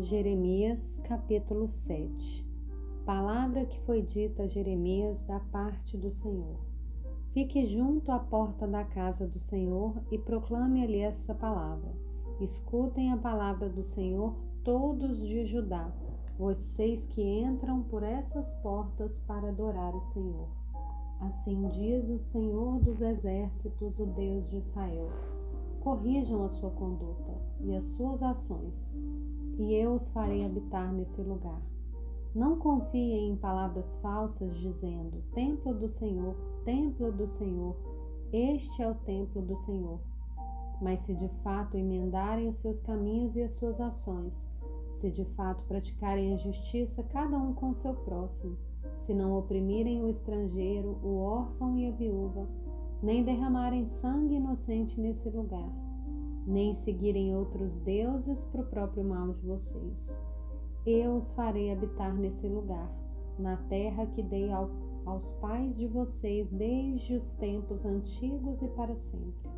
Jeremias capítulo 7 Palavra que foi dita a Jeremias da parte do Senhor. Fique junto à porta da casa do Senhor e proclame ali essa palavra. Escutem a palavra do Senhor, todos de Judá, vocês que entram por essas portas para adorar o Senhor. Assim diz o Senhor dos exércitos, o Deus de Israel. Corrijam a sua conduta e as suas ações e eu os farei habitar nesse lugar. Não confiem em palavras falsas dizendo: Templo do Senhor, Templo do Senhor, este é o templo do Senhor. Mas se de fato emendarem os seus caminhos e as suas ações, se de fato praticarem a justiça, cada um com seu próximo, se não oprimirem o estrangeiro, o órfão e a viúva, nem derramarem sangue inocente nesse lugar, nem seguirem outros deuses para o próprio mal de vocês. Eu os farei habitar nesse lugar, na terra que dei ao, aos pais de vocês desde os tempos antigos e para sempre.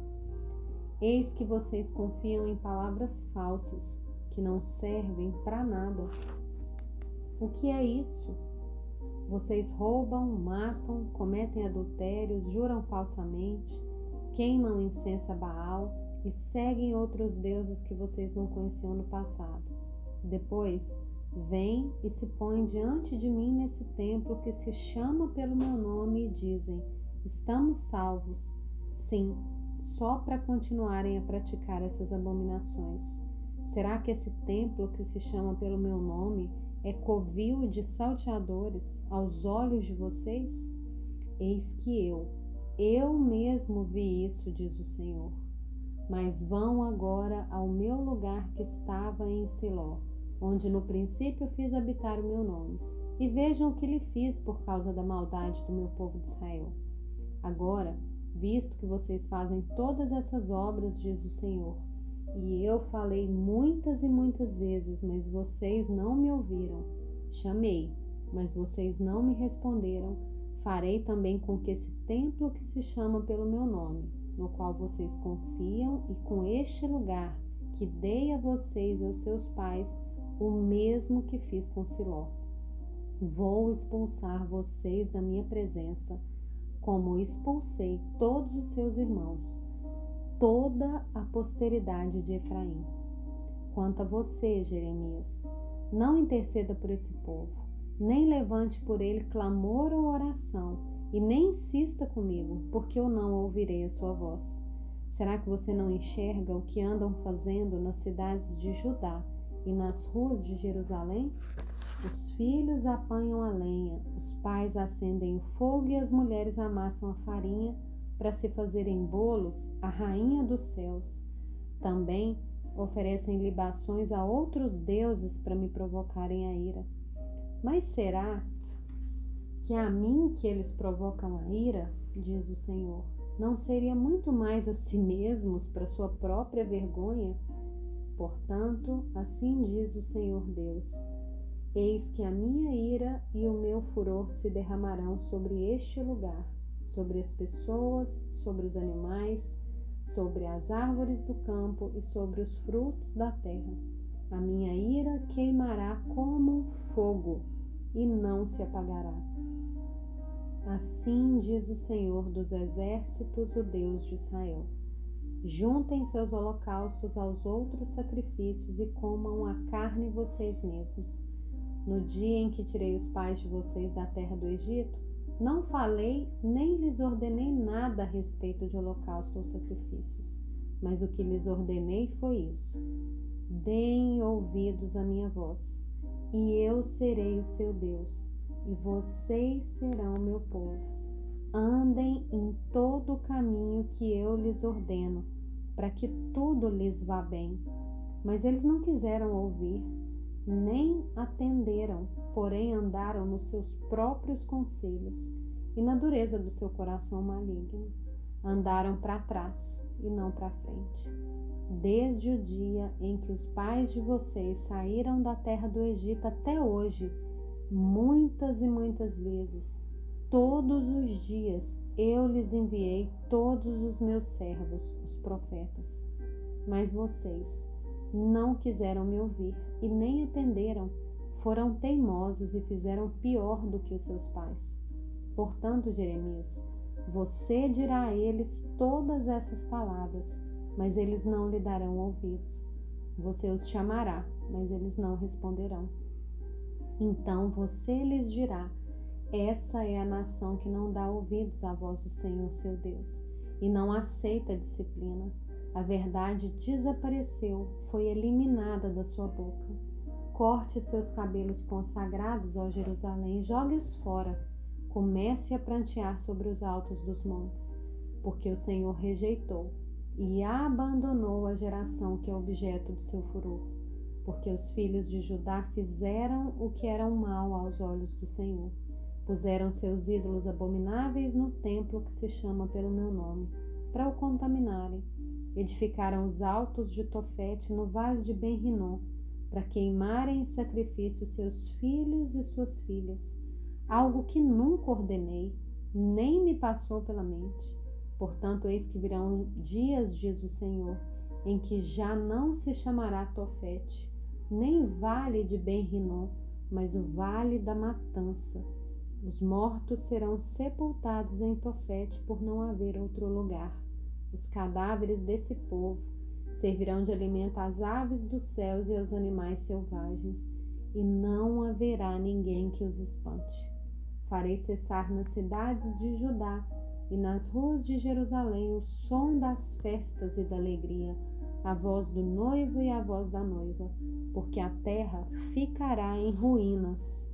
Eis que vocês confiam em palavras falsas, que não servem para nada. O que é isso? Vocês roubam, matam, cometem adultérios, juram falsamente, queimam incenso a Baal e seguem outros deuses que vocês não conheciam no passado. Depois, vêm e se põem diante de mim nesse templo que se chama pelo meu nome e dizem: Estamos salvos. Sim, só para continuarem a praticar essas abominações. Será que esse templo que se chama pelo meu nome é covil de salteadores aos olhos de vocês? Eis que eu, eu mesmo vi isso, diz o Senhor mas vão agora ao meu lugar que estava em Siló, onde no princípio fiz habitar o meu nome, e vejam o que lhe fiz por causa da maldade do meu povo de Israel. Agora, visto que vocês fazem todas essas obras, diz o Senhor, e eu falei muitas e muitas vezes, mas vocês não me ouviram. Chamei, mas vocês não me responderam. Farei também com que esse templo que se chama pelo meu nome no qual vocês confiam, e com este lugar que dei a vocês e aos seus pais, o mesmo que fiz com Siló. Vou expulsar vocês da minha presença, como expulsei todos os seus irmãos, toda a posteridade de Efraim. Quanto a você, Jeremias, não interceda por esse povo, nem levante por ele clamor ou oração, e nem insista comigo, porque eu não ouvirei a sua voz. Será que você não enxerga o que andam fazendo nas cidades de Judá e nas ruas de Jerusalém? Os filhos apanham a lenha, os pais acendem o fogo e as mulheres amassam a farinha para se fazerem bolos à rainha dos céus. Também oferecem libações a outros deuses para me provocarem a ira. Mas será que a mim que eles provocam a ira, diz o Senhor, não seria muito mais a si mesmos para sua própria vergonha? Portanto, assim diz o Senhor Deus: Eis que a minha ira e o meu furor se derramarão sobre este lugar, sobre as pessoas, sobre os animais, sobre as árvores do campo e sobre os frutos da terra. A minha ira queimará como um fogo e não se apagará. Assim diz o Senhor dos Exércitos, o Deus de Israel: Juntem seus holocaustos aos outros sacrifícios e comam a carne vocês mesmos. No dia em que tirei os pais de vocês da terra do Egito, não falei nem lhes ordenei nada a respeito de holocausto ou sacrifícios, mas o que lhes ordenei foi isso: deem ouvidos à minha voz, e eu serei o seu Deus e vocês serão meu povo. Andem em todo o caminho que eu lhes ordeno, para que tudo lhes vá bem. Mas eles não quiseram ouvir, nem atenderam, porém andaram nos seus próprios conselhos e na dureza do seu coração maligno. Andaram para trás e não para frente. Desde o dia em que os pais de vocês saíram da terra do Egito até hoje, muitas e muitas vezes, todos os dias, eu lhes enviei todos os meus servos, os profetas. Mas vocês não quiseram me ouvir e nem atenderam, foram teimosos e fizeram pior do que os seus pais. Portanto, Jeremias, você dirá a eles todas essas palavras, mas eles não lhe darão ouvidos. Você os chamará, mas eles não responderão. Então você lhes dirá: Essa é a nação que não dá ouvidos à voz do Senhor seu Deus e não aceita disciplina. A verdade desapareceu, foi eliminada da sua boca. Corte seus cabelos consagrados, ó Jerusalém, jogue-os fora. Comece a prantear sobre os altos dos montes, porque o Senhor rejeitou e abandonou a geração que é objeto do seu furor, porque os filhos de Judá fizeram o que era mal aos olhos do Senhor. Puseram seus ídolos abomináveis no templo que se chama pelo meu nome, para o contaminarem. Edificaram os altos de Tofete no vale de Ben-Rinom, para queimarem em sacrifício seus filhos e suas filhas, algo que nunca ordenei, nem me passou pela mente. Portanto, eis que virão dias, diz o Senhor, em que já não se chamará Tofete, nem vale de Ben-Rinom, mas o vale da matança. Os mortos serão sepultados em Tofete por não haver outro lugar. Os cadáveres desse povo servirão de alimento às aves dos céus e aos animais selvagens, e não haverá ninguém que os espante. Farei cessar nas cidades de Judá e nas ruas de Jerusalém o som das festas e da alegria, a voz do noivo e a voz da noiva, porque a terra ficará em ruínas